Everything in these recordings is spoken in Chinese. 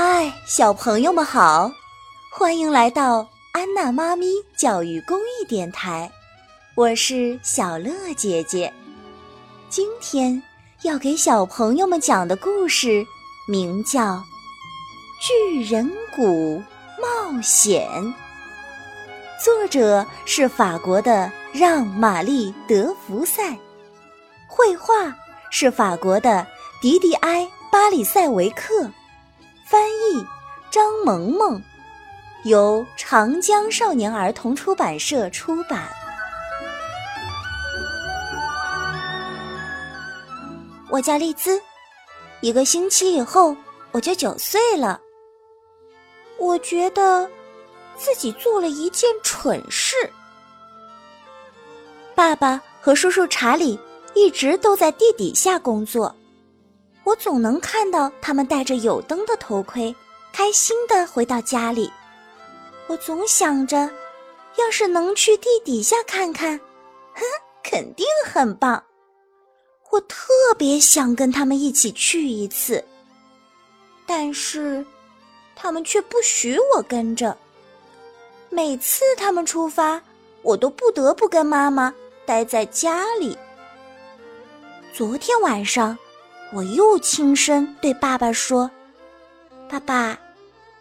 嗨，小朋友们好，欢迎来到安娜妈咪教育公益电台，我是小乐姐姐。今天要给小朋友们讲的故事名叫《巨人谷冒险》，作者是法国的让·玛丽·德福塞，绘画是法国的迪迪埃·巴里塞维克。翻译张萌萌，由长江少年儿童出版社出版。我叫丽兹，一个星期以后我就九岁了。我觉得自己做了一件蠢事。爸爸和叔叔查理一直都在地底下工作。我总能看到他们戴着有灯的头盔，开心的回到家里。我总想着，要是能去地底下看看，哼，肯定很棒。我特别想跟他们一起去一次，但是他们却不许我跟着。每次他们出发，我都不得不跟妈妈待在家里。昨天晚上。我又轻声对爸爸说：“爸爸，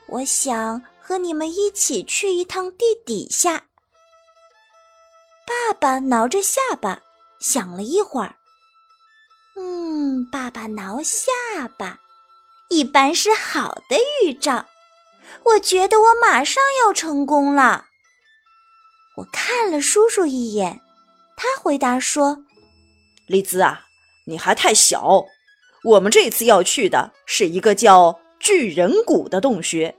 我想和你们一起去一趟地底下。”爸爸挠着下巴想了一会儿，“嗯，爸爸挠下巴，一般是好的预兆。我觉得我马上要成功了。”我看了叔叔一眼，他回答说：“丽兹啊，你还太小。”我们这次要去的是一个叫巨人谷的洞穴，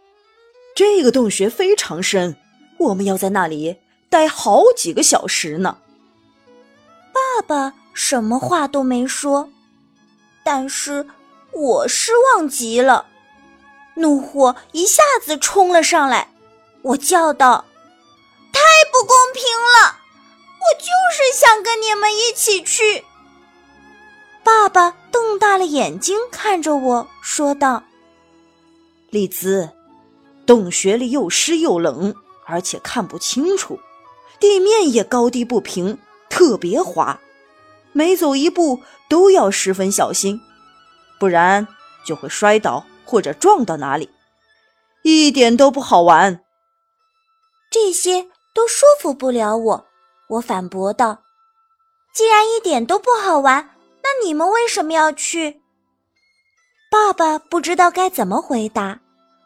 这个洞穴非常深，我们要在那里待好几个小时呢。爸爸什么话都没说，但是我失望极了，怒火一下子冲了上来，我叫道：“太不公平了！我就是想跟你们一起去。”爸爸瞪大了眼睛看着我说道：“丽兹，洞穴里又湿又冷，而且看不清楚，地面也高低不平，特别滑，每走一步都要十分小心，不然就会摔倒或者撞到哪里，一点都不好玩。”这些都说服不了我，我反驳道：“既然一点都不好玩。”你们为什么要去？爸爸不知道该怎么回答。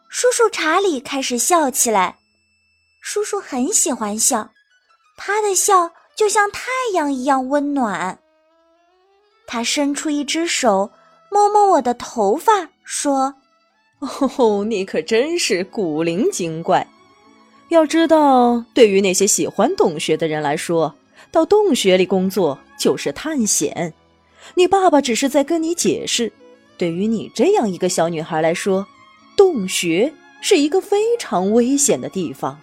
叔叔查理开始笑起来。叔叔很喜欢笑，他的笑就像太阳一样温暖。他伸出一只手，摸摸我的头发，说：“哦，你可真是古灵精怪。要知道，对于那些喜欢洞穴的人来说，到洞穴里工作就是探险。”你爸爸只是在跟你解释，对于你这样一个小女孩来说，洞穴是一个非常危险的地方。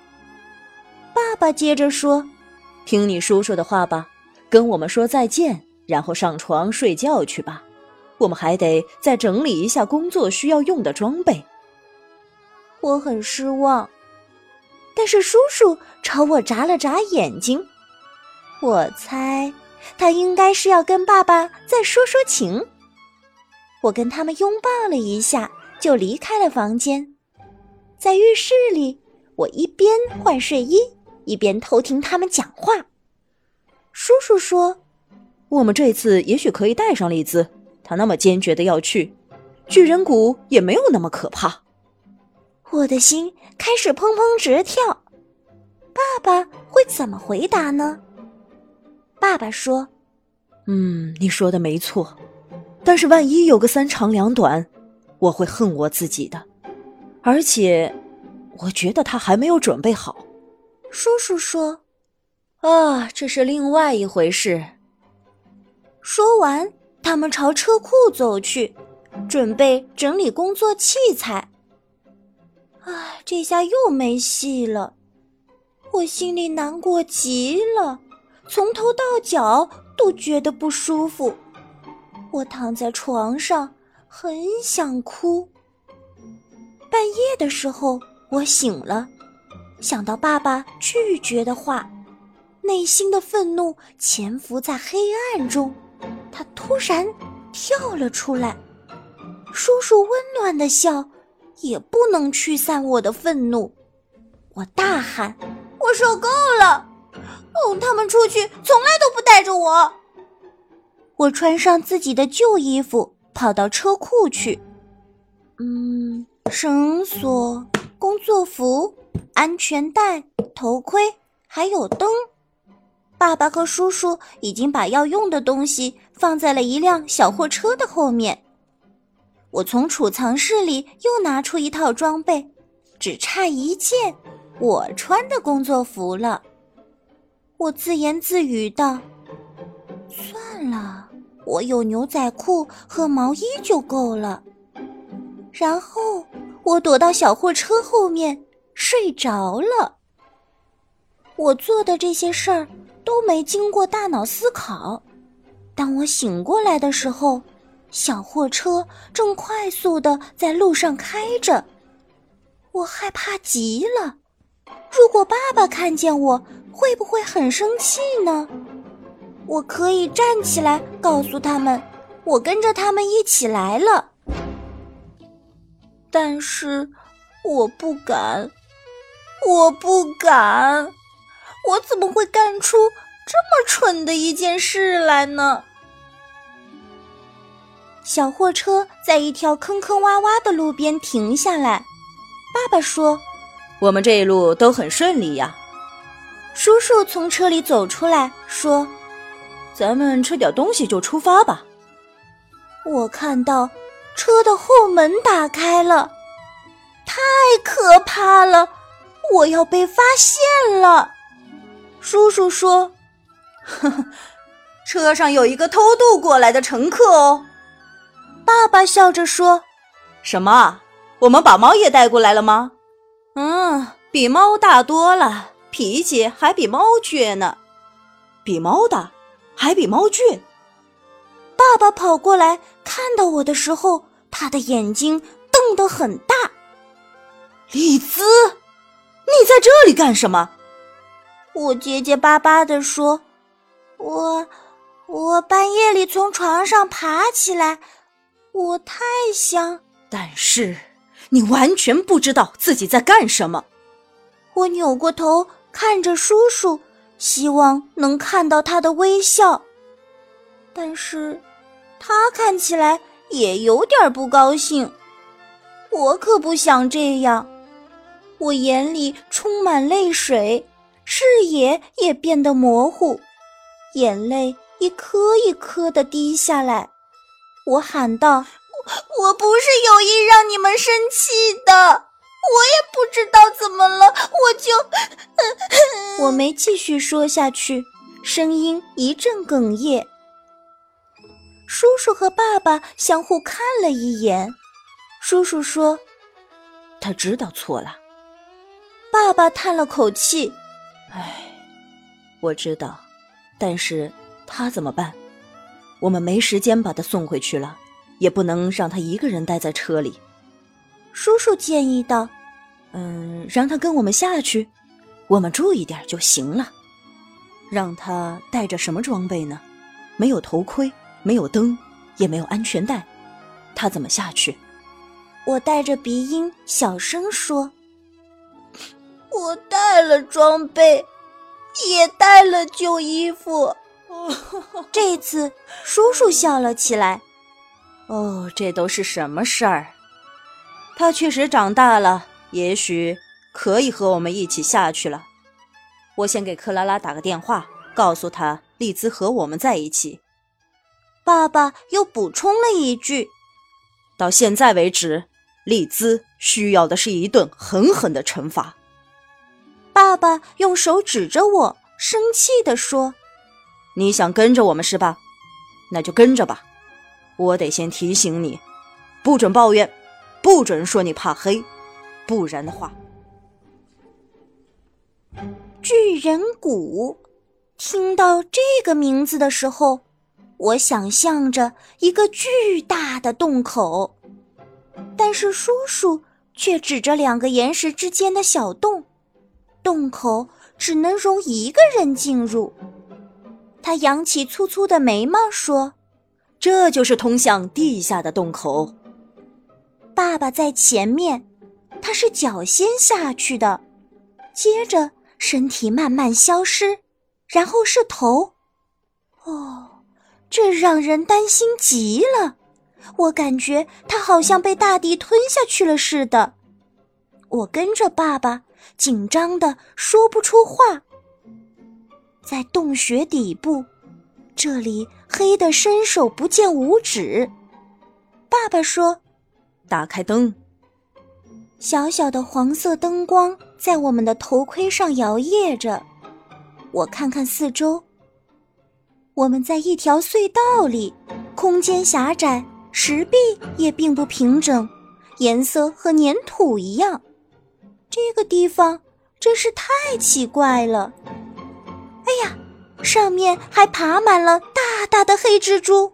爸爸接着说：“听你叔叔的话吧，跟我们说再见，然后上床睡觉去吧。我们还得再整理一下工作需要用的装备。”我很失望，但是叔叔朝我眨了眨眼睛，我猜。他应该是要跟爸爸再说说情。我跟他们拥抱了一下，就离开了房间。在浴室里，我一边换睡衣，一边偷听他们讲话。叔叔说：“我们这次也许可以带上丽兹，她那么坚决的要去，巨人谷也没有那么可怕。”我的心开始砰砰直跳。爸爸会怎么回答呢？爸爸说：“嗯，你说的没错，但是万一有个三长两短，我会恨我自己的。而且，我觉得他还没有准备好。”叔叔说：“啊，这是另外一回事。”说完，他们朝车库走去，准备整理工作器材。唉，这下又没戏了，我心里难过极了。从头到脚都觉得不舒服，我躺在床上，很想哭。半夜的时候，我醒了，想到爸爸拒绝的话，内心的愤怒潜伏在黑暗中，他突然跳了出来。叔叔温暖的笑也不能驱散我的愤怒，我大喊：“我受够了！哦，他们出去从来都不带着我。”我穿上自己的旧衣服，跑到车库去。嗯，绳索、工作服、安全带、头盔，还有灯。爸爸和叔叔已经把要用的东西放在了一辆小货车的后面。我从储藏室里又拿出一套装备，只差一件我穿的工作服了。我自言自语道：“算了，我有牛仔裤和毛衣就够了。”然后我躲到小货车后面睡着了。我做的这些事儿都没经过大脑思考。当我醒过来的时候。小货车正快速的在路上开着，我害怕极了。如果爸爸看见我，会不会很生气呢？我可以站起来告诉他们，我跟着他们一起来了。但是我不敢，我不敢，我怎么会干出这么蠢的一件事来呢？小货车在一条坑坑洼洼的路边停下来。爸爸说：“我们这一路都很顺利呀。”叔叔从车里走出来说：“咱们吃点东西就出发吧。”我看到车的后门打开了，太可怕了！我要被发现了。叔叔说：“呵呵，车上有一个偷渡过来的乘客哦。”爸爸笑着说：“什么？我们把猫也带过来了吗？嗯，比猫大多了，脾气还比猫倔呢。比猫大，还比猫倔。”爸爸跑过来，看到我的时候，他的眼睛瞪得很大。丽兹，你在这里干什么？我结结巴巴地说：“我，我半夜里从床上爬起来。”我太想，但是你完全不知道自己在干什么。我扭过头看着叔叔，希望能看到他的微笑，但是他看起来也有点不高兴。我可不想这样，我眼里充满泪水，视野也变得模糊，眼泪一颗一颗的滴下来。我喊道：“我我不是有意让你们生气的，也不知道怎么了，我就……我没继续说下去，声音一阵哽咽。叔叔和爸爸相互看了一眼，叔叔说：‘他知道错了。’爸爸叹了口气：‘唉，我知道，但是他怎么办？’”我们没时间把他送回去了，也不能让他一个人待在车里。叔叔建议道：“嗯，让他跟我们下去，我们注意点就行了。让他带着什么装备呢？没有头盔，没有灯，也没有安全带，他怎么下去？”我带着鼻音小声说：“我带了装备，也带了旧衣服。”这次，叔叔笑了起来。哦，这都是什么事儿？他确实长大了，也许可以和我们一起下去了。我先给克拉拉打个电话，告诉他丽兹和我们在一起。爸爸又补充了一句：“到现在为止，丽兹需要的是一顿狠狠的惩罚。”爸爸用手指着我，生气地说。你想跟着我们是吧？那就跟着吧。我得先提醒你，不准抱怨，不准说你怕黑，不然的话。巨人谷，听到这个名字的时候，我想象着一个巨大的洞口，但是叔叔却指着两个岩石之间的小洞，洞口只能容一个人进入。他扬起粗粗的眉毛说：“这就是通向地下的洞口。”爸爸在前面，他是脚先下去的，接着身体慢慢消失，然后是头。哦，这让人担心极了。我感觉他好像被大地吞下去了似的。我跟着爸爸，紧张的说不出话。在洞穴底部，这里黑的伸手不见五指。爸爸说：“打开灯。”小小的黄色灯光在我们的头盔上摇曳着。我看看四周，我们在一条隧道里，空间狭窄，石壁也并不平整，颜色和粘土一样。这个地方真是太奇怪了。哎呀，上面还爬满了大大的黑蜘蛛。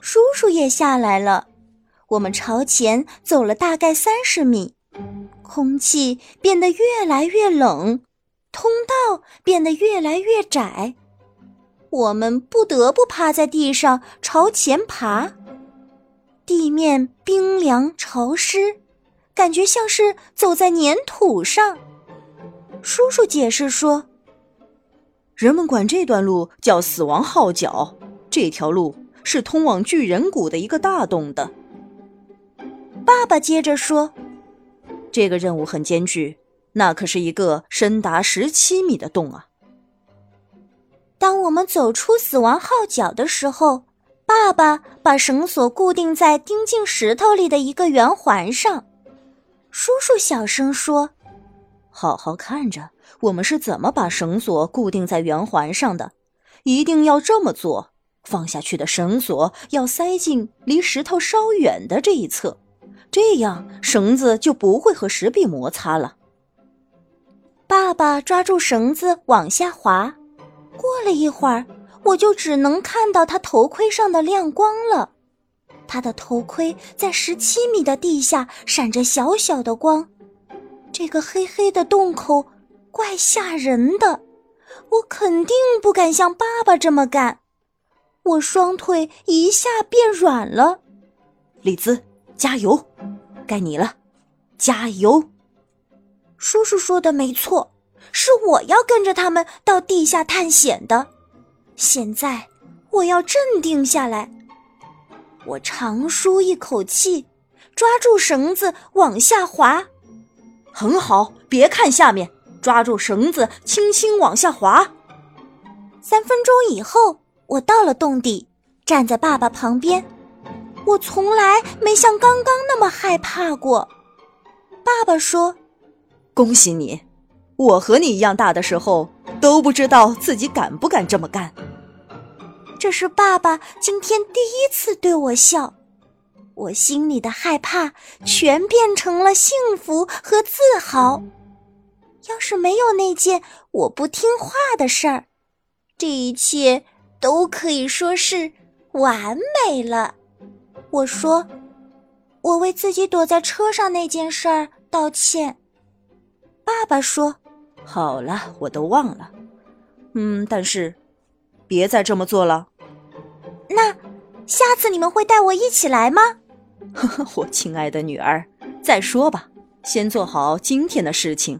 叔叔也下来了，我们朝前走了大概三十米，空气变得越来越冷，通道变得越来越窄，我们不得不趴在地上朝前爬。地面冰凉潮湿，感觉像是走在粘土上。叔叔解释说。人们管这段路叫“死亡号角”。这条路是通往巨人谷的一个大洞的。爸爸接着说：“这个任务很艰巨，那可是一个深达十七米的洞啊！”当我们走出死亡号角的时候，爸爸把绳索固定在钉进石头里的一个圆环上。叔叔小声说：“好好看着。”我们是怎么把绳索固定在圆环上的？一定要这么做。放下去的绳索要塞进离石头稍远的这一侧，这样绳子就不会和石壁摩擦了。爸爸抓住绳子往下滑，过了一会儿，我就只能看到他头盔上的亮光了。他的头盔在十七米的地下闪着小小的光，这个黑黑的洞口。怪吓人的，我肯定不敢像爸爸这么干。我双腿一下变软了。李兹，加油！该你了，加油！叔叔说的没错，是我要跟着他们到地下探险的。现在我要镇定下来。我长舒一口气，抓住绳子往下滑。很好，别看下面。抓住绳子，轻轻往下滑。三分钟以后，我到了洞底，站在爸爸旁边。我从来没像刚刚那么害怕过。爸爸说：“恭喜你！我和你一样大的时候，都不知道自己敢不敢这么干。”这是爸爸今天第一次对我笑，我心里的害怕全变成了幸福和自豪。要是没有那件我不听话的事儿，这一切都可以说是完美了。我说，我为自己躲在车上那件事儿道歉。爸爸说：“好了，我都忘了。嗯，但是别再这么做了。那下次你们会带我一起来吗？”呵呵，我亲爱的女儿，再说吧，先做好今天的事情。